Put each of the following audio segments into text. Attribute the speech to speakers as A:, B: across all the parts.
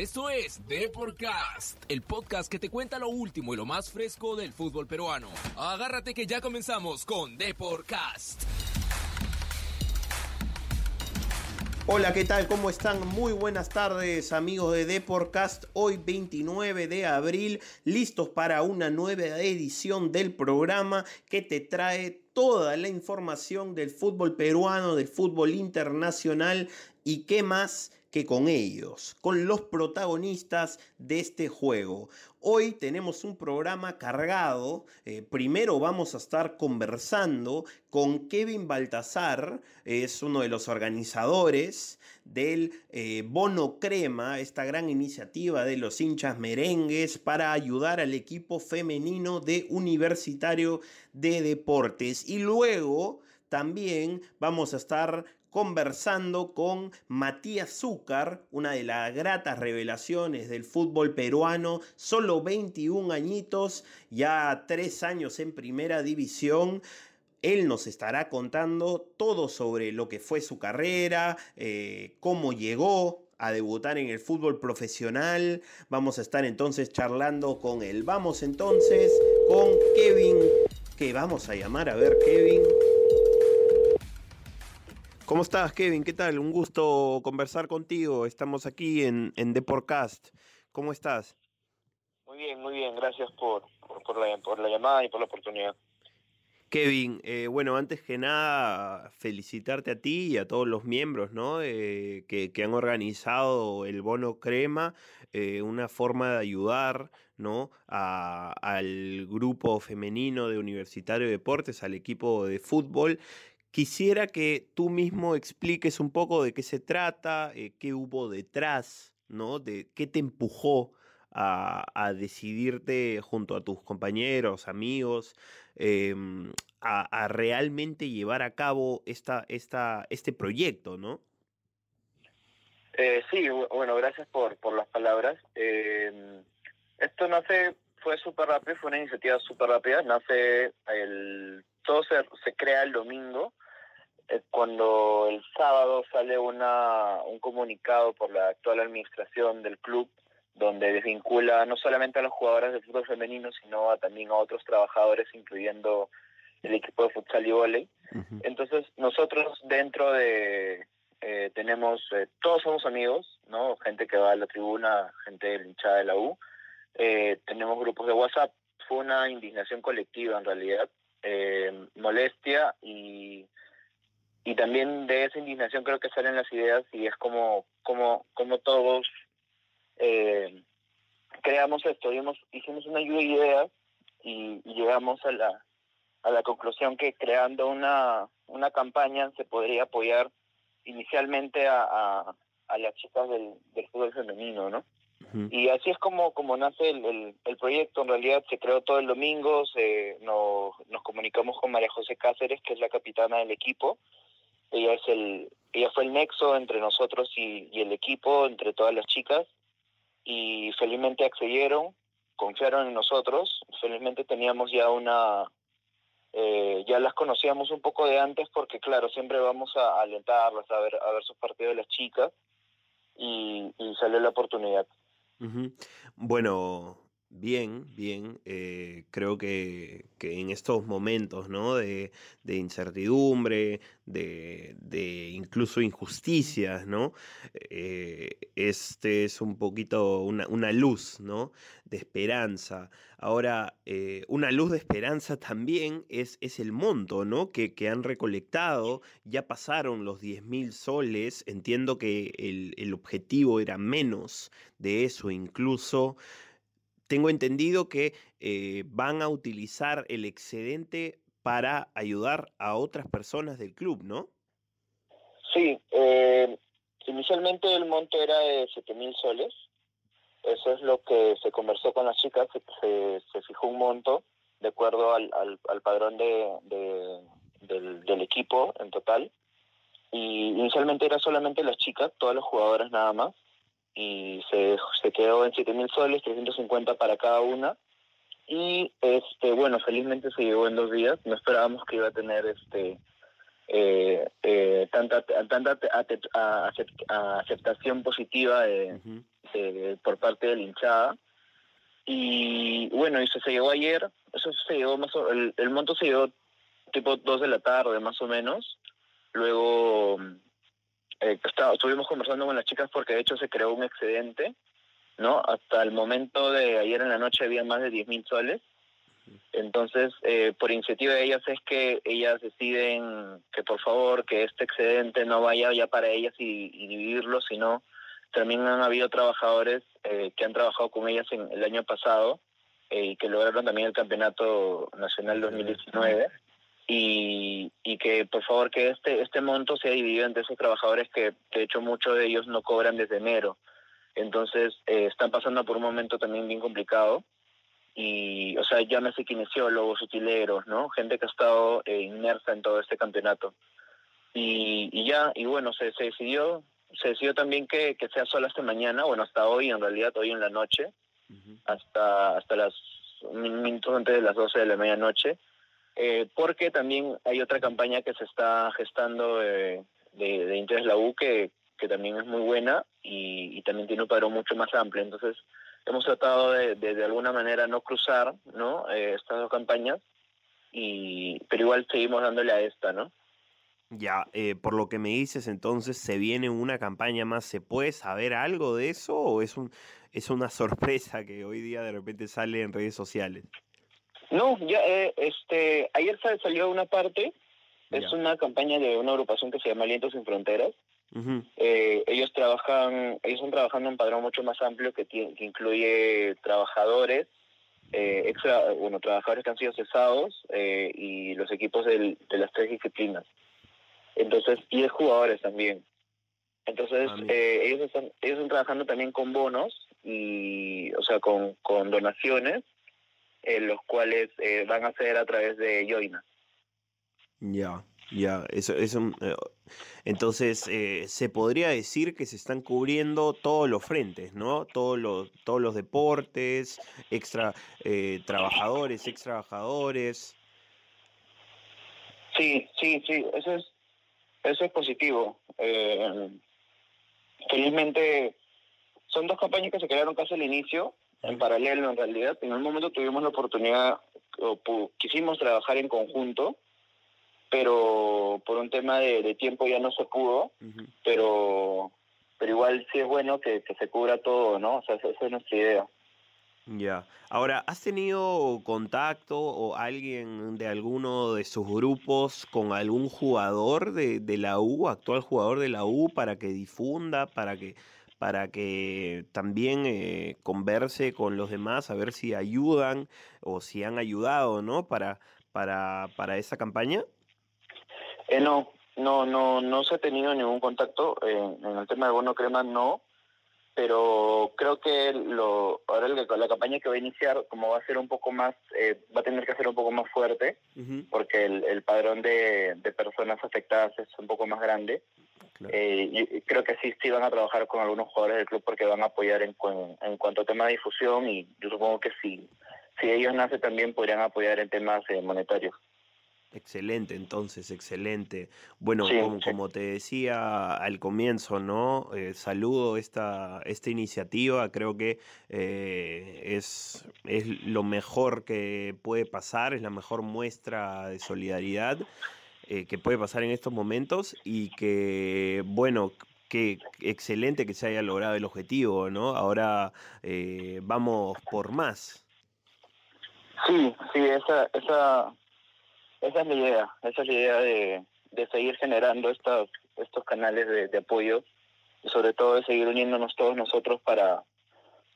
A: Esto es Deporcast, el podcast que te cuenta lo último y lo más fresco del fútbol peruano. Agárrate que ya comenzamos con Deporcast.
B: Hola, ¿qué tal? ¿Cómo están? Muy buenas tardes amigos de Deporcast. Hoy 29 de abril, listos para una nueva edición del programa que te trae toda la información del fútbol peruano, del fútbol internacional y qué más que con ellos, con los protagonistas de este juego. Hoy tenemos un programa cargado. Eh, primero vamos a estar conversando con Kevin Baltazar, es uno de los organizadores del eh, Bono Crema, esta gran iniciativa de los hinchas merengues para ayudar al equipo femenino de Universitario de Deportes. Y luego también vamos a estar conversando con Matías Zúcar, una de las gratas revelaciones del fútbol peruano, solo 21 añitos, ya tres años en primera división. Él nos estará contando todo sobre lo que fue su carrera, eh, cómo llegó a debutar en el fútbol profesional. Vamos a estar entonces charlando con él. Vamos entonces con Kevin, que vamos a llamar a ver Kevin. ¿Cómo estás, Kevin? ¿Qué tal? Un gusto conversar contigo. Estamos aquí en, en Deporcast. ¿Cómo estás?
C: Muy bien, muy bien. Gracias por, por, la, por la llamada y por la oportunidad.
B: Kevin, eh, bueno, antes que nada, felicitarte a ti y a todos los miembros ¿no? Eh, que, que, han organizado el bono crema, eh, una forma de ayudar ¿no? A, al grupo femenino de Universitario de Deportes, al equipo de fútbol, Quisiera que tú mismo expliques un poco de qué se trata, eh, qué hubo detrás, ¿no? De qué te empujó a, decidirte junto a tus compañeros, amigos, em, a, realmente llevar a cabo esta, esta, este proyecto, ¿no?
C: Eh, sí, bueno, gracias por, por las palabras. Em, esto nace, fue súper rápido, fue una iniciativa súper rápida, nace el todo se, se crea el domingo cuando el sábado sale una, un comunicado por la actual administración del club donde desvincula no solamente a los jugadores de fútbol femenino, sino también a otros trabajadores, incluyendo el equipo de futsal y volei. Entonces, nosotros dentro de... Eh, tenemos, eh, todos somos amigos, ¿no? Gente que va a la tribuna, gente de hinchada de la U. Eh, tenemos grupos de WhatsApp. Fue una indignación colectiva, en realidad. molestia y y también de esa indignación creo que salen las ideas y es como como como todos eh, creamos esto hicimos una lluvia de ideas y, llegamos a la a la conclusión que creando una una campaña se podría apoyar inicialmente a, a, las chicas del, del fútbol femenino no y así es como como nace el, el, proyecto. En realidad se creó todo el domingo se nos, nos comunicamos con María José Cáceres que es la capitana del equipo ella es el ella fue el nexo entre nosotros y, el equipo entre todas las chicas y felizmente accedieron confiaron en nosotros. Felizmente teníamos ya una eh, ya las conocíamos un poco de antes porque claro siempre vamos a alentarlas a ver a ver sus partidos de las chicas y, y salió la oportunidad.
B: Bueno Bien, bien. Eh, creo que, que, en estos momentos ¿no? de, incertidumbre, de, de, incluso injusticias, ¿no? Eh, este es un poquito una, una, luz ¿no? de esperanza. Ahora, eh, una luz de esperanza también es, es el monto ¿no? que, que han recolectado. Ya pasaron los 10 mil soles. Entiendo que el, el objetivo era menos de eso incluso tengo entendido que eh, van a utilizar el excedente para ayudar a otras personas del club, ¿no?
C: Sí, eh, inicialmente el monto era de 7 mil soles. Eso es lo que se conversó con las chicas, se, fijó un monto de acuerdo al, padrón de, del, del equipo en total. Y inicialmente era solamente las chicas, todas las jugadoras nada más y se, se quedó en 7 mil soles, 350 para cada una. Y este bueno, felizmente se llegó en dos días. No esperábamos que iba a tener este eh, eh, tanta tanta aceptación positiva de por parte de la hinchada. Y bueno, eso se llegó ayer, eso se llegó más el, el monto se llegó tipo 2 de la tarde más o menos. Luego eh, estuvimos conversando con las chicas porque de hecho se creó un excedente, ¿no? Hasta el momento de ayer en la noche había más de 10 mil soles. Entonces, eh, por iniciativa de ellas es que ellas deciden que por favor que este excedente no vaya ya para ellas y, y dividirlo, sino también han habido trabajadores eh, que han trabajado con ellas en el año pasado eh, y que lograron también el campeonato nacional 2019 y, y que por favor que este este monto sea dividido entre esos trabajadores que de hecho muchos de ellos no cobran desde enero. Entonces eh, están pasando por un momento también bien complicado y o sea llámese kinesiólogos utileros no gente que ha estado inmersa en todo este campeonato. Y, y ya y bueno se, se decidió se decidió también que, que sea solo hasta mañana, bueno, hasta hoy, en realidad, hoy en la noche, hasta, hasta las minutos antes de las 12 de la medianoche, eh, porque también hay otra campaña que se está gestando eh, de, de La U que, que también es muy buena y, también tiene un padrón mucho más amplio. Entonces, hemos tratado de, de, de alguna manera no cruzar ¿no? Eh, estas dos campañas, y pero igual seguimos dándole a esta, ¿no?
B: Ya, eh, por lo que me dices, entonces se viene una campaña más. ¿Se puede saber algo de eso o es un es una sorpresa que hoy día de repente sale en redes sociales?
C: No, ya eh, este ayer salió una parte. Es una campaña de una agrupación que se llama Alientos sin Fronteras. Uh -huh. eh, ellos trabajan, ellos están trabajando en un padrón mucho más amplio que, tiene, que incluye trabajadores, eh, extra, bueno, trabajadores que han sido cesados eh, y los equipos del, de las tres disciplinas entonces y de jugadores también entonces ah, eh, ellos están ellos están trabajando también con bonos y o sea con, con donaciones eh, los cuales eh, van a ser a través de Yoina.
B: Ya ya eso eso entonces se podría decir que se están cubriendo todos los frentes no todos los todos los deportes extra trabajadores ex trabajadores
C: sí sí sí eso es eso es positivo. Eh, felizmente son dos campañas que se crearon casi al inicio, en paralelo en realidad. En un momento tuvimos la oportunidad, o quisimos trabajar en conjunto, pero por un tema de, de tiempo ya no se pudo, uh -huh. pero pero igual sí es bueno que, que se cubra todo, ¿no? O sea, esa, esa es nuestra idea.
B: Ya. Ahora, ¿has tenido contacto o alguien de alguno de sus grupos con algún jugador de, de la U, actual jugador de la U, para que difunda, para que para que también eh, converse con los demás a ver si ayudan o si han ayudado, ¿no? Para para para esa campaña.
C: Eh, no, no, no, no se ha tenido ningún contacto eh, en el tema de bono crema, no pero creo que lo ahora la campaña que va a iniciar como va a ser un poco más eh, va a tener que ser un poco más fuerte uh -huh. porque el, el padrón de, de, personas afectadas es un poco más grande claro. eh, creo que sí sí van a trabajar con algunos jugadores del club porque van a apoyar en, en cuanto a tema de difusión y yo supongo que si si ellos nacen también podrían apoyar en temas eh, monetarios
B: Excelente, entonces, excelente. Bueno, sí, como, sí. como, te decía al comienzo, ¿no? Eh, saludo esta, esta iniciativa, creo que eh, es, es lo mejor que puede pasar, es la mejor muestra de solidaridad eh, que puede pasar en estos momentos y que, bueno, qué excelente que se haya logrado el objetivo, ¿no? Ahora eh, vamos por más.
C: Sí, sí, esa, esa esa es la idea, esa es la idea de, de seguir generando estos, estos canales de, apoyo y sobre todo de seguir uniéndonos todos nosotros para,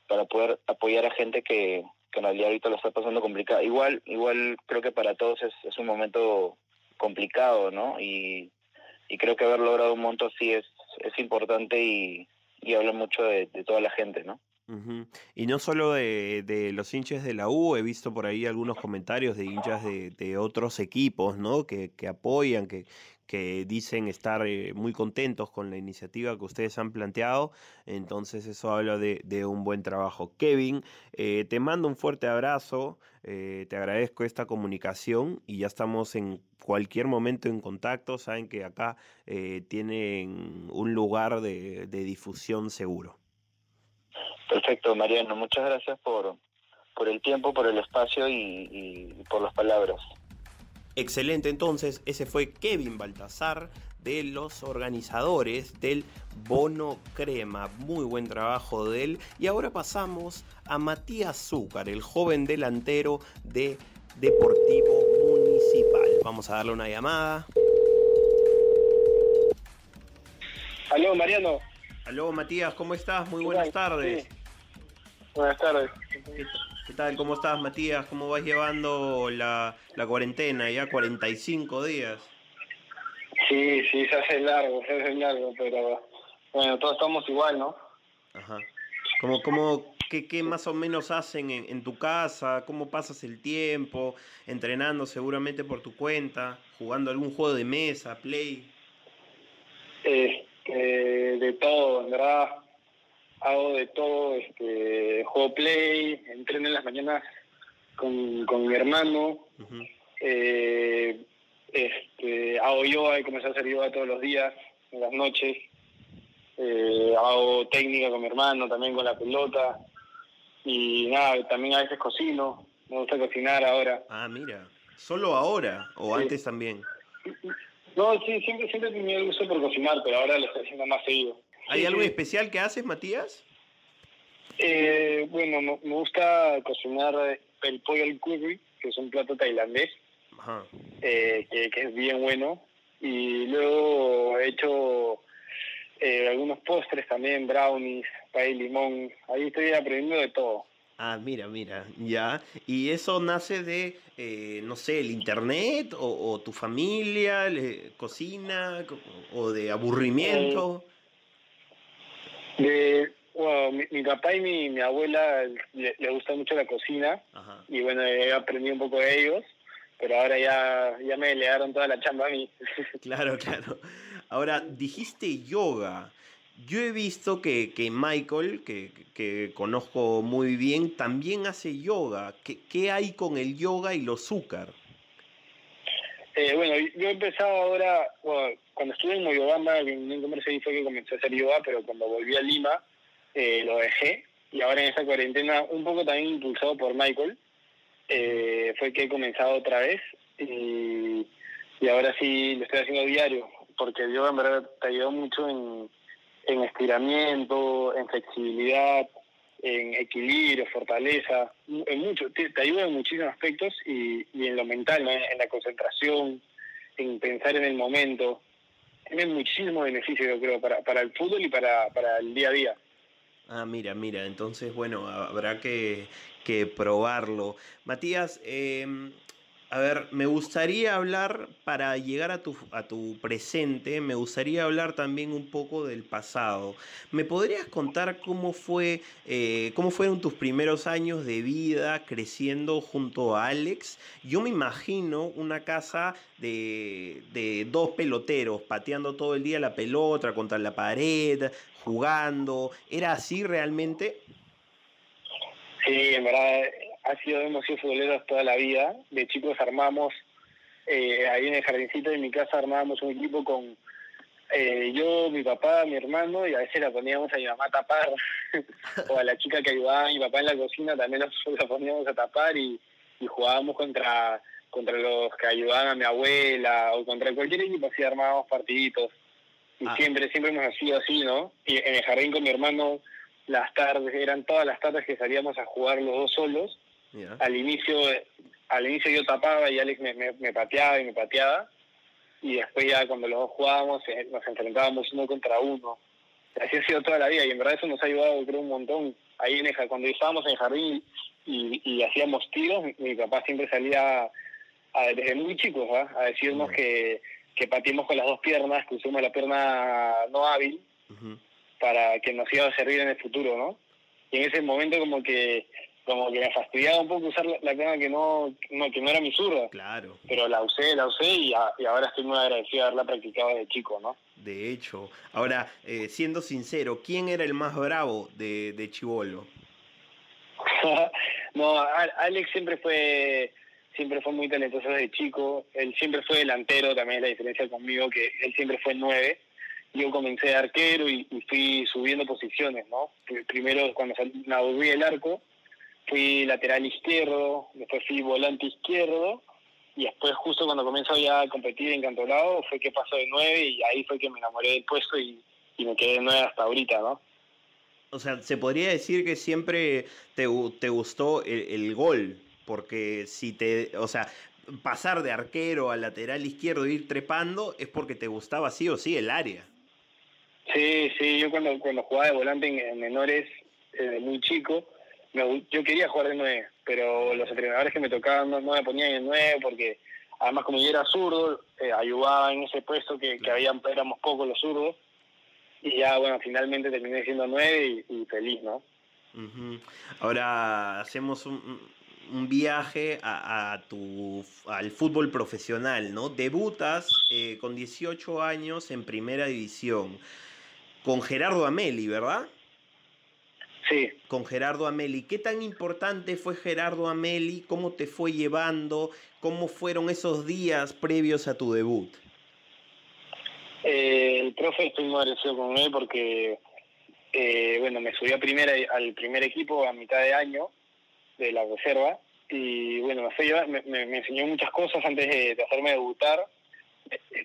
C: para poder apoyar a gente que, que en realidad ahorita lo está pasando complicado. Igual, igual creo que para todos es un momento complicado, ¿no? Y, y creo que haber logrado un monto así es, es importante y, y habla mucho de, toda la gente, ¿no?
B: Y no solo de, de, los hinchas de la U, he visto por ahí algunos comentarios de hinchas de, de otros equipos, ¿no? Que, que apoyan, que, que, dicen estar eh, muy contentos con la iniciativa que ustedes han planteado. Entonces eso habla de, un buen trabajo. Kevin, eh, te mando un fuerte abrazo, eh, te agradezco esta comunicación y ya estamos en cualquier momento en contacto. Saben que acá tienen un lugar de, difusión seguro.
C: Perfecto, Mariano. Muchas gracias por, por el tiempo, por el espacio y por las palabras.
B: Excelente, entonces ese fue Kevin Baltasar de los organizadores del Bono Crema. Muy buen trabajo de él. Y ahora pasamos a Matías Zúcar, el joven delantero de Deportivo Municipal. Vamos a darle una llamada.
D: Aló, Mariano.
B: Aló, Matías, ¿cómo estás? Muy buenas tardes.
D: Buenas tardes.
B: ¿Qué, tal? ¿Cómo estás, Matías? ¿Cómo vas llevando la, la cuarentena? Ya 45 días.
D: Sí, sí, se hace largo, se hace largo, pero bueno, todos estamos igual, ¿no?
B: Ajá. ¿Cómo, cómo, qué, qué más o menos hacen en, en, tu casa? ¿Cómo pasas el tiempo? ¿Entrenando seguramente por tu cuenta? ¿Jugando algún juego de mesa, play?
D: Este, de todo, en verdad. Hago de todo, este, juego play, entreno en las mañanas con, con mi hermano. Uh -huh. eh, este, hago yoga y comencé a hacer yoga todos los días, en las noches. Eh, hago técnica con mi hermano, también con la pelota. Y nada, también a veces cocino. Me gusta cocinar ahora.
B: Ah, mira. ¿Solo ahora o sí. antes también?
D: No, sí, siempre, siempre he tenido el gusto por cocinar, pero ahora lo estoy haciendo más seguido.
B: ¿Hay algo
D: sí.
B: especial que haces, Matías?
D: Eh, bueno, me, gusta cocinar el pollo al curry, que es un plato tailandés. Eh, que, que, es bien bueno. Y luego he hecho eh, algunos postres también, brownies, pay limón. Ahí estoy aprendiendo de todo.
B: Ah, mira, mira, ya. ¿Y eso nace de, eh, no sé, el internet o, o tu familia, le, cocina o de aburrimiento?
D: De, bueno, mi, mi, papá y mi, mi abuela le, le, gusta mucho la cocina Ajá. y bueno, he aprendido un poco de ellos pero ahora ya, ya me delegaron toda la chamba a mí.
B: Claro, claro. Ahora, dijiste yoga. Yo he visto que, que Michael, que, que, conozco muy bien, también hace yoga. ¿Qué, qué hay con el yoga y los azúcar?
D: Eh, bueno, yo he empezado ahora, bueno, cuando estuve en Moyobamba, en un comercio fue que comencé a hacer yoga, pero cuando volví a Lima eh, lo dejé. Y ahora en esta cuarentena, un poco también impulsado por Michael, eh, fue que he comenzado otra vez y, y, ahora sí lo estoy haciendo diario, porque el yoga en verdad te ayudó mucho en, en estiramiento, en flexibilidad, en equilibrio, fortaleza, en mucho, te, ayuda en muchísimos aspectos y, en lo mental, en la concentración, en pensar en el momento. Tiene muchísimo beneficio, yo creo, para, para el fútbol y para, para el día a día.
B: Ah, mira, mira, entonces, bueno, habrá que, que probarlo. Matías, eh, a ver, me gustaría hablar, para llegar a tu, a tu presente, me gustaría hablar también un poco del pasado. ¿Me podrías contar cómo, fue, eh, cómo fueron tus primeros años de vida creciendo junto a Alex? Yo me imagino una casa de, de dos peloteros pateando todo el día la pelota contra la pared, jugando. ¿Era así realmente?
D: Sí, en verdad ha sido, hemos sido futboleros toda la vida. De chicos armamos, eh, ahí en el jardincito de mi casa armábamos un equipo con eh, yo, mi papá, mi hermano, y a veces la poníamos a mi mamá a tapar, o a la chica que ayudaba a mi papá en la cocina también la poníamos a tapar y, y jugábamos contra contra los que ayudaban a mi abuela o contra cualquier equipo así armábamos partiditos y ah. siempre siempre hemos sido así no y en el jardín con mi hermano las tardes eran todas las tardes que salíamos a jugar los dos solos yeah. al inicio al inicio yo tapaba y Alex me, me, me, pateaba y me pateaba y después ya cuando los dos jugábamos eh, nos enfrentábamos uno contra uno así ha sido toda la vida y en verdad eso nos ha ayudado creo un montón ahí en el, cuando estábamos en el jardín y, y hacíamos tiros mi, mi, papá siempre salía a, desde muy chicos ¿eh? a decirnos que que pateemos con las dos piernas que usemos la pierna no hábil uh -huh para que nos iba a servir en el futuro, ¿no? Y en ese momento como que como que me fastidiaba un poco usar la, la pierna que no, no, que no era mi zurda.
B: Claro.
D: Pero la usé, la usé y, a, y, ahora estoy muy agradecido de haberla practicado desde chico, ¿no?
B: De hecho. Ahora, eh, siendo sincero, ¿quién era el más bravo de, de Chivolo?
D: no, Alex siempre fue siempre fue muy talentoso desde chico. Él siempre fue delantero, también la diferencia conmigo, que él siempre fue nueve yo comencé de arquero y, fui subiendo posiciones, ¿no? Primero cuando me volví el arco, fui lateral izquierdo, después fui volante izquierdo, y después justo cuando comienzo ya a competir en Cantolao fue que pasó de nueve y ahí fue que me enamoré del puesto y, me quedé de nueve hasta ahorita, ¿no?
B: O sea, se podría decir que siempre te, te gustó el, el, gol, porque si te, o sea, pasar de arquero a lateral izquierdo e ir trepando es porque te gustaba sí o sí el área.
D: Sí, sí, yo cuando, cuando jugaba de volante en, menores, eh, muy chico, yo quería jugar de nueve, pero los entrenadores que me tocaban no, me ponían en nueve porque además como yo era zurdo, eh, ayudaba en ese puesto que, que habían, éramos pocos los zurdos y ya bueno, finalmente terminé siendo nueve y, feliz, ¿no?
B: Ahora hacemos un, un viaje a, tu, al fútbol profesional, ¿no? Debutas eh, con 18 años en primera división con Gerardo Ameli, ¿verdad?
D: Sí.
B: Con Gerardo Ameli. ¿Qué tan importante fue Gerardo Ameli? ¿Cómo te fue llevando? ¿Cómo fueron esos días previos a tu debut?
D: Eh, el profe estoy muy agradecido con él porque, eh, bueno, me subí a primera, al primer equipo a mitad de año de la reserva y, bueno, me, me, enseñó muchas cosas antes de, hacerme debutar.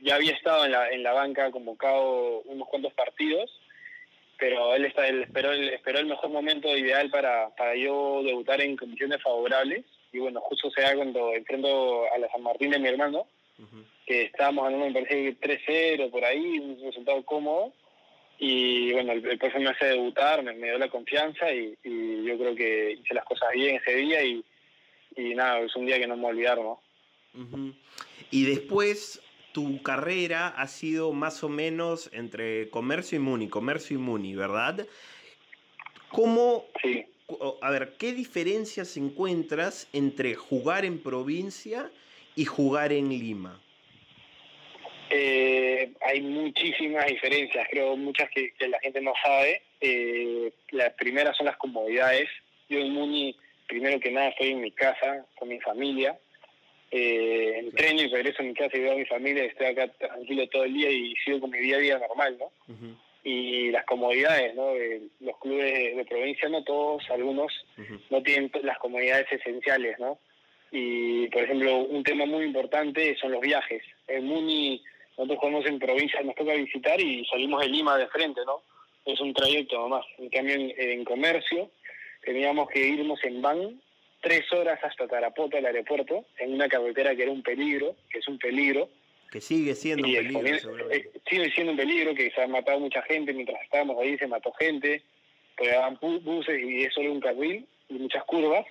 D: Ya había estado en la, en la banca convocado unos cuantos partidos pero él está él esperó el esperó el mejor momento ideal para, para yo debutar en condiciones favorables. Y bueno justo se da cuando enfrento a la San Martín de mi hermano que estábamos ganando me parece 3-0 por ahí un resultado cómodo. Y bueno el, profe me hace debutar me, dio la confianza y, yo creo que hice las cosas bien ese día y, y nada es un día que no me voy a olvidar no
B: y después tu carrera ha sido más o menos entre comercio y Muni, comercio y Muni, ¿verdad? ¿Cómo,
D: sí.
B: a ver, qué diferencias encuentras entre jugar en provincia y jugar en Lima?
D: Eh, hay muchísimas diferencias, creo muchas que, la gente no sabe. Eh, las primeras son las comodidades. Yo en Muni, primero que nada, estoy en mi casa con mi familia eh, entreno y regreso a mi casa y veo a mi familia, estoy acá tranquilo todo el día y sigo con mi día a día normal, ¿no? Y las comodidades, ¿no? los clubes de, provincia, no todos, algunos, no tienen las comodidades esenciales, ¿no? Y, por ejemplo, un tema muy importante son los viajes. En Muni, nosotros jugamos en provincia, nos toca visitar y salimos de Lima de frente, ¿no? Es un trayecto nomás. En cambio, en, comercio, teníamos que irnos en van tres horas hasta Tarapoto, el aeropuerto, en una carretera que era un peligro, que es un peligro.
B: Que sigue siendo un peligro.
D: Eh, sigue siendo un peligro, que se ha matado mucha gente, mientras estábamos ahí se mató gente, pegaban buses y es solo un carril y muchas curvas.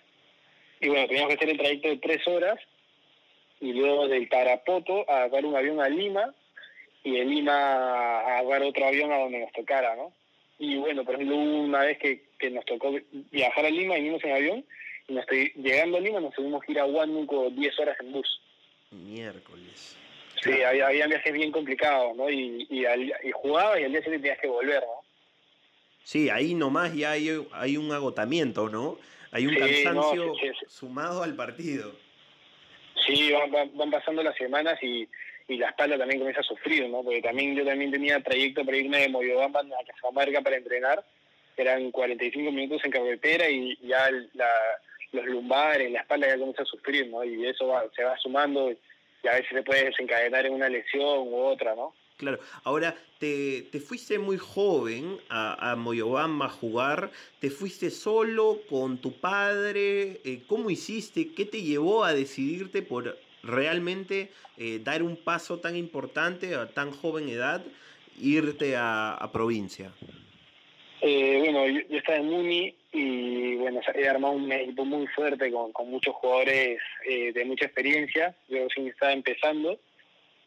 D: Y bueno, teníamos que hacer el trayecto de tres horas y luego del Tarapoto a agarrar un avión a Lima y de Lima a agarrar otro avión a donde nos tocara, ¿no? Y bueno, por ejemplo, una vez que, que nos tocó viajar a Lima y vinimos en avión, estoy, llegando a Lima nos tuvimos que ir a Huánuco 10 horas en bus.
B: Miércoles.
D: Sí, había, había, viajes bien complicados, ¿no? Y, y, y jugaba y al día siguiente tenías que volver, ¿no?
B: Sí, ahí nomás ya hay, hay un agotamiento, ¿no? Hay un cansancio sumado al partido.
D: Sí, van, van, pasando las semanas y, y la espalda también comienza a sufrir, ¿no? Porque también yo también tenía trayecto para irme de Moyobamba a Cajamarca para entrenar, eran 45 minutos en carretera y ya la, los lumbares, la espalda ya comienza a sufrir, ¿no? Y eso se va sumando y a veces se puede desencadenar en una lesión u otra, ¿no?
B: Claro, ahora te, te fuiste muy joven a, a, Moyobamba a jugar, te fuiste solo con tu padre, eh, ¿cómo hiciste? ¿Qué te llevó a decidirte por realmente eh, dar un paso tan importante a tan joven edad, irte a, a provincia?
D: Eh, bueno, yo, estaba en Muni y bueno, he armado un equipo muy fuerte con, con muchos jugadores eh, de mucha experiencia. Yo sí estaba empezando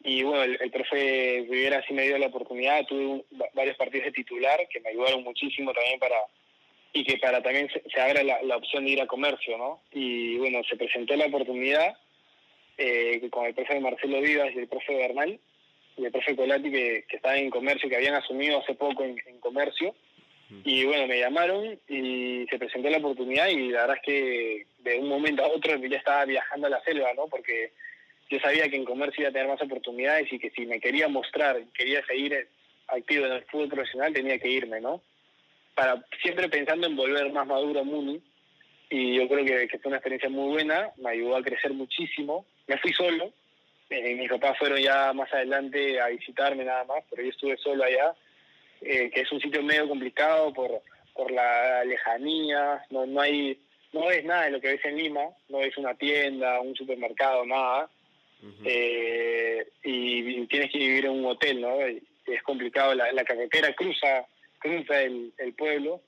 D: y bueno, el, profe Rivera sí me dio la oportunidad. Tuve varios partidos de titular que me ayudaron muchísimo también para y que para también se, abra la, opción de ir a comercio, ¿no? Y bueno, se presentó la oportunidad eh, con el profe Marcelo Vivas y el profe Bernal y el profe Colati que, que en comercio, que habían asumido hace poco en comercio y bueno, me llamaron y se presentó la oportunidad y la verdad es que de un momento a otro ya estaba viajando a la selva, ¿no? Porque yo sabía que en comercio iba a tener más oportunidades y que si me quería mostrar, quería seguir activo en el fútbol profesional, tenía que irme, ¿no? Para, siempre pensando en volver más maduro a Muni, y yo creo que, fue una experiencia muy buena, me ayudó a crecer muchísimo. Me fui solo, eh, mis papás fueron ya más adelante a visitarme nada más, pero yo estuve solo allá, eh, que es un sitio medio complicado por, por la lejanía, no, no hay no ves nada de lo que ves en Lima, no ves una tienda, un supermercado, nada, eh, y, tienes que vivir en un hotel, ¿no? es complicado, la, carretera cruza, cruza el, pueblo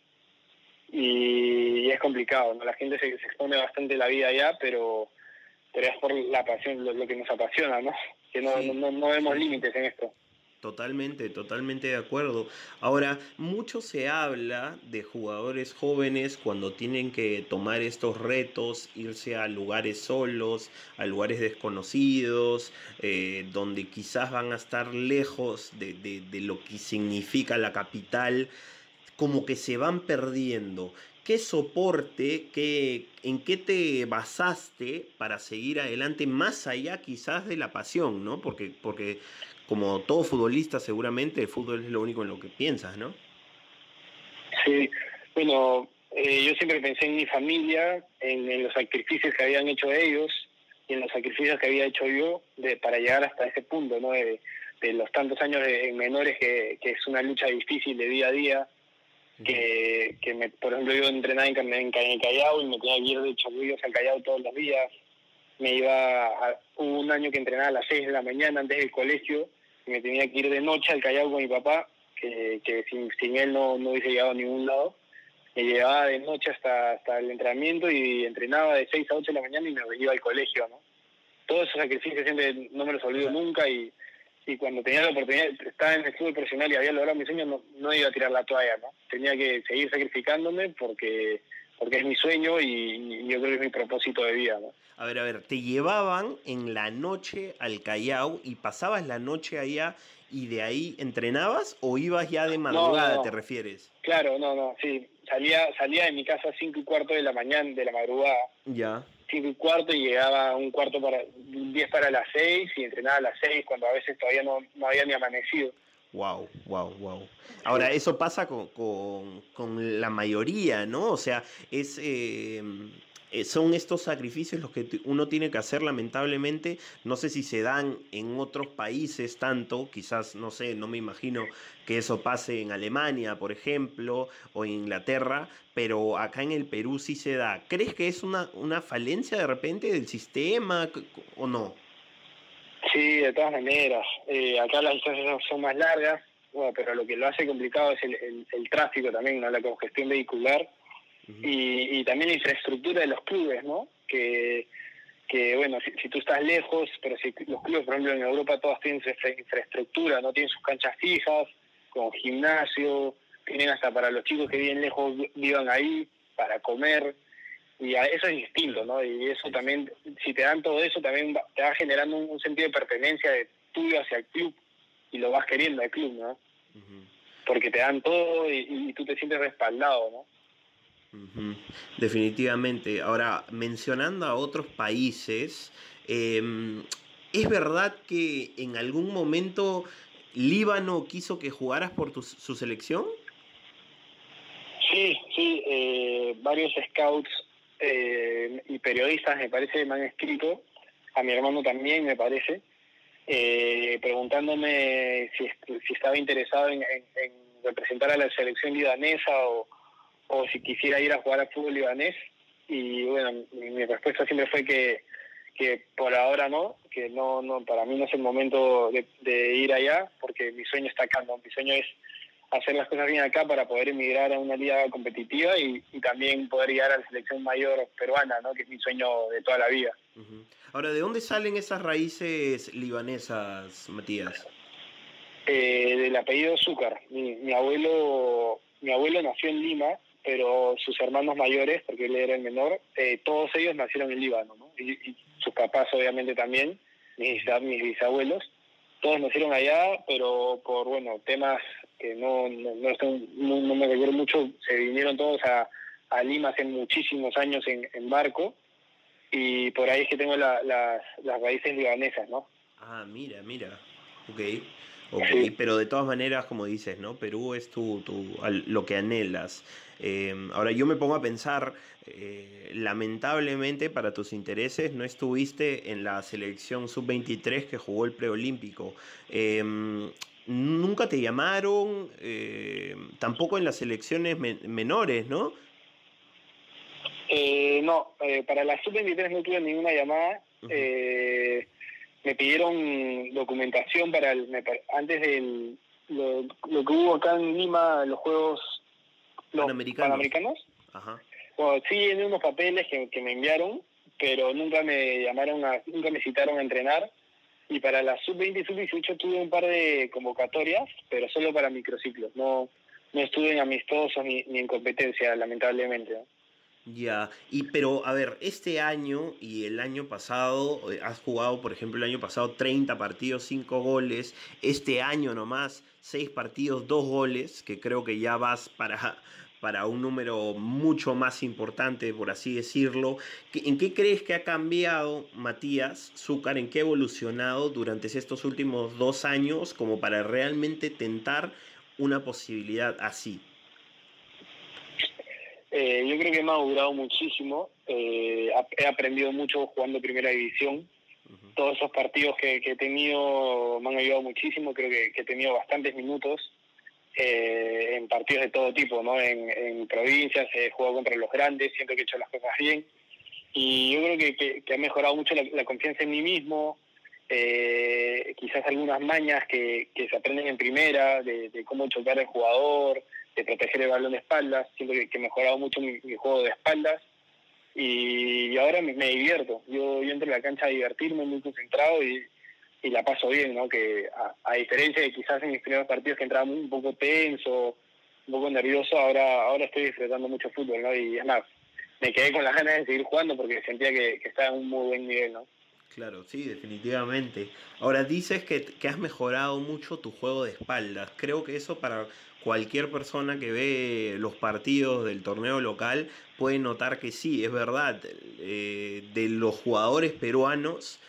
D: y, es complicado, ¿no? La gente se, expone bastante la vida allá, pero, pero es por la pasión, lo, que nos apasiona, ¿no? Que no, no, no vemos límites en esto.
B: Totalmente, totalmente de acuerdo. Ahora, mucho se habla de jugadores jóvenes cuando tienen que tomar estos retos, irse a lugares solos, a lugares desconocidos, eh, donde quizás van a estar lejos de, de lo que significa la capital, como que se van perdiendo. ¿Qué soporte, qué, en qué te basaste para seguir adelante más allá quizás de la pasión, ¿no? Porque, porque como todo futbolista seguramente el fútbol es lo único en lo que piensas, ¿no?
D: Sí, bueno, eh, yo siempre pensé en mi familia, en, los sacrificios que habían hecho ellos y en los sacrificios que había hecho yo de, para llegar hasta ese punto, ¿no? De, los tantos años en menores que, es una lucha difícil de día a día, que, que me, por ejemplo yo entrenaba en, en, Callao y me tenía que ir de Chorrillos al Callao todos los días, me iba a, un año que entrenaba a las 6 de la mañana antes del colegio me tenía que ir de noche al Callao con mi papá, que, que sin, sin él no, no hubiese llegado a ningún lado. Me llevaba de noche hasta, hasta el entrenamiento y entrenaba de 6 a 8 de la mañana y me iba al colegio, ¿no? Todos esos sacrificios siempre no me los olvido nunca y, y cuando tenía la oportunidad, estaba en el fútbol profesional y había logrado mi sueño, no, no iba a tirar la toalla, ¿no? Tenía que seguir sacrificándome porque porque es mi sueño y, yo creo que es mi propósito de vida. ¿no?
B: A ver, a ver, te llevaban en la noche al Callao y pasabas la noche allá y de ahí entrenabas o ibas ya de madrugada, te refieres?
D: Claro, no, no, sí. Salía, salía de mi casa a cinco y cuarto de la mañana, de la madrugada.
B: Ya.
D: Cinco y cuarto y llegaba un cuarto para, diez para las seis y entrenaba a las seis cuando a veces todavía no, no había ni amanecido.
B: Wow, wow, wow. Ahora, eso pasa con, con, la mayoría, ¿no? O sea, es, em, eh, son estos sacrificios los que uno tiene que hacer lamentablemente. No sé si se dan en otros países tanto, quizás, no sé, no me imagino que eso pase en Alemania, por ejemplo, o en Inglaterra, pero acá en el Perú sí se da. ¿Crees que es una, una falencia de repente del sistema o no?
D: Sí, de todas maneras. Eh, acá las distancias son más largas, bueno, pero lo que lo hace complicado es el, el, tráfico también, ¿no? la congestión vehicular y, y, también la infraestructura de los clubes, ¿no? Que, que bueno, si, tú estás lejos, pero si los clubes, por ejemplo, en Europa todos tienen su infraestructura, ¿no? Tienen sus canchas fijas, con gimnasio, tienen hasta para los chicos que viven lejos, vivan ahí, para comer, y eso es distinto, ¿no? Y eso también, si te dan todo eso, también te va generando un, sentido de pertenencia de tuyo hacia el club y lo vas queriendo al club, ¿no? Porque te dan todo y, tú te sientes respaldado, ¿no?
B: Definitivamente. Ahora, mencionando a otros países, em, ¿es verdad que en algún momento Líbano quiso que jugaras por tu, su selección?
D: Sí, sí, eh, varios scouts eh, y periodistas, me parece, me han escrito, a mi hermano también, me parece, eh, preguntándome si, estaba interesado en, representar a la selección libanesa o, o si quisiera ir a jugar al fútbol libanés. Y bueno, mi, respuesta siempre fue que, que por ahora no, que no, no, para mí no es el momento de, de ir allá, porque mi sueño está acá, ¿no? mi sueño es hacer las cosas bien acá para poder emigrar a una liga competitiva y, también poder llegar a la selección mayor peruana, ¿no? que es mi sueño de toda la vida.
B: Ahora, ¿de dónde salen esas raíces libanesas, Matías?
D: Eh, del apellido Zúcar. Mi, abuelo, mi abuelo nació en Lima, pero sus hermanos mayores, porque él era el menor, eh, todos ellos nacieron en Líbano, ¿no? y, sus papás obviamente también, mis, mis bisabuelos todos nacieron allá, pero por bueno temas que no no, no, me recuerdo mucho, se vinieron todos a, a Lima hace muchísimos años en, en, barco y por ahí es que tengo las, las raíces libanesas, ¿no?
B: Ah, mira, mira, ok. Ok, pero de todas maneras, como dices, ¿no? Perú es tu, tu, lo que anhelas. Em, ahora yo me pongo a pensar, eh, lamentablemente para tus intereses no estuviste en la selección sub-23 que jugó el preolímpico. Em, nunca te llamaron, em, tampoco en las selecciones menores, ¿no?
D: Eh, no, eh, para la sub-23 no tuve ninguna llamada. me pidieron documentación para el, antes del lo, lo que hubo acá en Lima, los Juegos los panamericanos. Ajá. Bueno, sí, en unos papeles que, que, me enviaron, pero nunca me llamaron, a, nunca me citaron a entrenar. Y para la sub-20 y sub-18 tuve un par de convocatorias, pero solo para microciclos. No, no estuve en amistosos ni, ni en competencia, lamentablemente.
B: Ya, y pero a ver, este año y el año pasado, eh, has jugado, por ejemplo, el año pasado 30 partidos, 5 goles, este año nomás 6 partidos, 2 goles, que creo que ya vas para para un número mucho más importante, por así decirlo. ¿En qué crees que ha cambiado Matías Zúcar? ¿En qué ha evolucionado durante estos últimos dos años como para realmente tentar una posibilidad así?
D: Eh, yo creo que me ha durado muchísimo. Eh, he aprendido mucho jugando Primera División. Todos esos partidos que, he tenido me han ayudado muchísimo. Creo que he tenido bastantes minutos eh, en partidos de todo tipo, ¿no? En, provincias, he jugado contra los grandes, siento que he hecho las cosas bien. Y yo creo que, ha mejorado mucho la, confianza en mí mismo, eh, quizás algunas mañas que, se aprenden en primera, de, cómo chocar al jugador, de proteger el balón de espaldas. Siento que, he mejorado mucho mi, juego de espaldas. Y, ahora me, divierto. Yo, yo entro a la cancha a divertirme, muy concentrado y, y la paso bien, ¿no? Que a, diferencia de quizás en mis primeros partidos que entraba un poco tenso, un poco nervioso, ahora ahora estoy disfrutando mucho fútbol, ¿no? Y es más, me quedé con las ganas de seguir jugando porque sentía que, estaba en un muy buen nivel, ¿no?
B: Claro, sí, definitivamente. Ahora dices que, que, has mejorado mucho tu juego de espaldas. Creo que eso para cualquier persona que ve los partidos del torneo local puede notar que sí, es verdad. Eh, de los jugadores peruanos,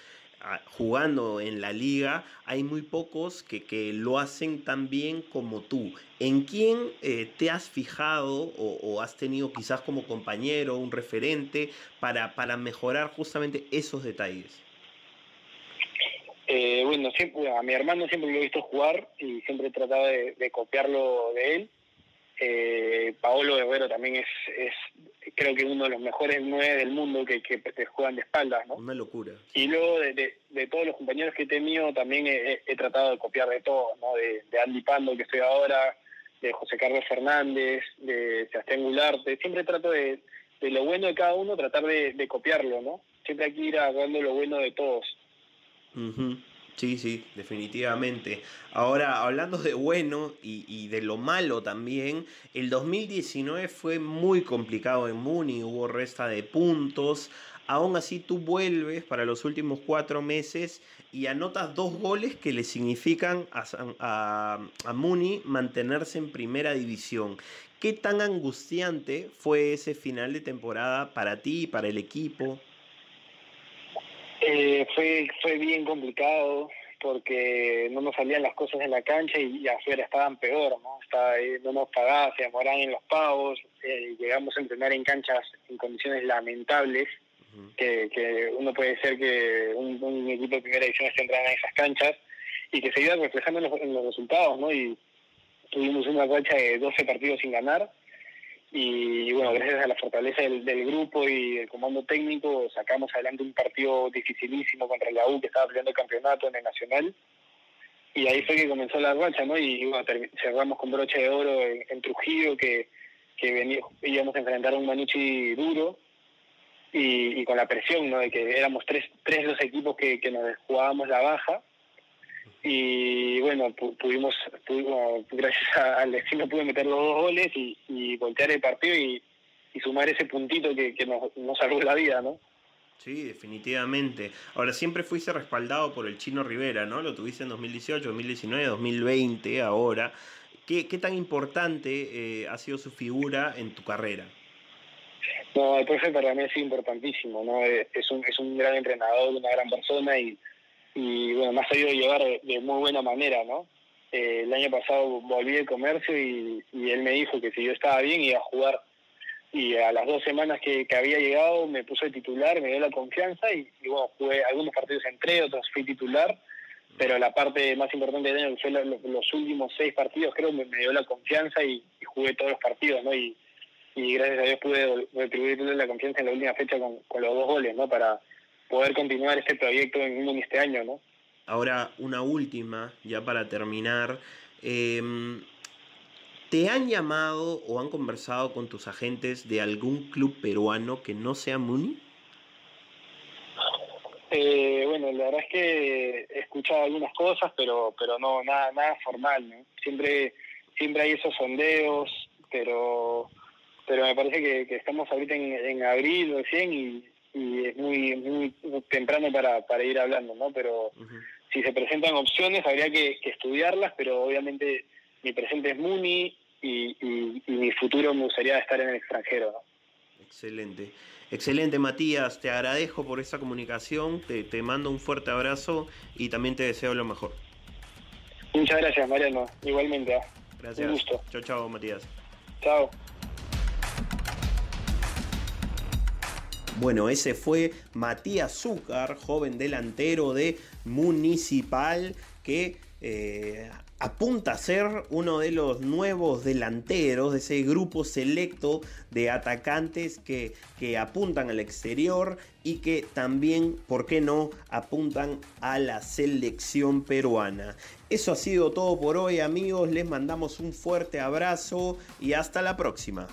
B: jugando en la liga, hay muy pocos que, que, lo hacen tan bien como tú. ¿En quién eh, te has fijado o, has tenido quizás como compañero, un referente, para, para mejorar justamente esos detalles?
D: Eh, bueno, siempre, a mi hermano siempre lo he visto jugar y siempre he tratado de copiarlo de él. Eh, Paolo Guerrero también es, es, creo que uno de los mejores nueve del mundo que, que, juegan de espaldas, ¿no?
B: Una locura.
D: Y luego de, de, todos los compañeros que he tenido también he, tratado de copiar de todos, ¿no? De, Andy Pando, que estoy ahora, de José Carlos Fernández, de Sebastián Gularte. Siempre trato de, de lo bueno de cada uno, tratar de, copiarlo, ¿no? Siempre hay que ir agarrando lo bueno de todos.
B: Sí, sí, definitivamente. Ahora, hablando de bueno y, de lo malo también, el 2019 fue muy complicado en Muni, hubo resta de puntos. Aún así, tú vuelves para los últimos cuatro meses y anotas dos goles que le significan a, a, a Muni mantenerse en primera división. ¿Qué tan angustiante fue ese final de temporada para ti y para el equipo?
D: Eh, fue, fue bien complicado porque no nos salían las cosas en la cancha y, afuera estaban peor, ¿no? no nos pagaban, se demoraban en los pagos, eh, llegamos a entrenar en canchas en condiciones lamentables, que, que uno puede ser que un, equipo de primera división esté entrenando en esas canchas y que se iba reflejando en los, en los resultados, ¿no? Y tuvimos una racha de 12 partidos sin ganar y bueno, gracias a la fortaleza del, grupo y del comando técnico sacamos adelante un partido dificilísimo contra la U que estaba peleando el campeonato en el Nacional y ahí fue que comenzó la racha, ¿no? Y, cerramos con broche de oro en, Trujillo que, que íbamos a enfrentar a un Manucci duro y, con la presión, ¿no? De que éramos tres, tres los equipos que, que nos jugábamos la baja y bueno, pudimos, gracias al destino pude meter los dos goles y, voltear el partido y, sumar ese puntito que, nos, nos, salvó la vida, ¿no?
B: Sí, definitivamente. Ahora, siempre fuiste respaldado por el Chino Rivera, ¿no? Lo tuviste en 2018, 2019, 2020, ahora. ¿Qué, qué tan importante eh, ha sido su figura en tu carrera?
D: No, el profe para mí ha sido importantísimo, ¿no? Es un, es un gran entrenador, una gran persona y y bueno, me ha sabido llevar de, muy buena manera, ¿no? eh, el año pasado volví de comercio y, él me dijo que si yo estaba bien iba a jugar. Y a las dos semanas que, había llegado me puso de titular, me dio la confianza y, bueno, jugué algunos partidos entré, otros fui titular, pero la parte más importante del año, que fue los, últimos seis partidos, creo me, me dio la confianza y, jugué todos los partidos, ¿no? Y, gracias a Dios pude retribuirle la confianza en la última fecha con, con los dos goles, ¿no? Para poder continuar este proyecto en este año, ¿no?
B: Ahora, una última, ya para terminar. Em, ¿Te han llamado o han conversado con tus agentes de algún club peruano que no sea Muni?
D: Eh, bueno, la verdad es que he escuchado algunas cosas, pero pero no nada nada formal. ¿no? Siempre siempre hay esos sondeos, pero pero me parece que, estamos ahorita en, en abril recién y, y es muy muy temprano para, para ir hablando, ¿no? Pero si se presentan opciones habría que, estudiarlas, pero obviamente mi presente es Muni y, mi futuro me gustaría estar en el extranjero.
B: Excelente. Excelente, Matías. Te agradezco por esa comunicación. Te, te mando un fuerte abrazo y también te deseo lo mejor.
D: Muchas gracias, Mariano. Igualmente. ¿ah?
B: Gracias. Un gusto. Chao, chao, Matías.
D: Chao.
B: Bueno, ese fue Matías Zúcar, joven delantero de Municipal, que eh, apunta a ser uno de los nuevos delanteros de ese grupo selecto de atacantes que, que, apuntan al exterior y que también, ¿por qué no?, apuntan a la selección peruana. Eso ha sido todo por hoy amigos, les mandamos un fuerte abrazo y hasta la próxima.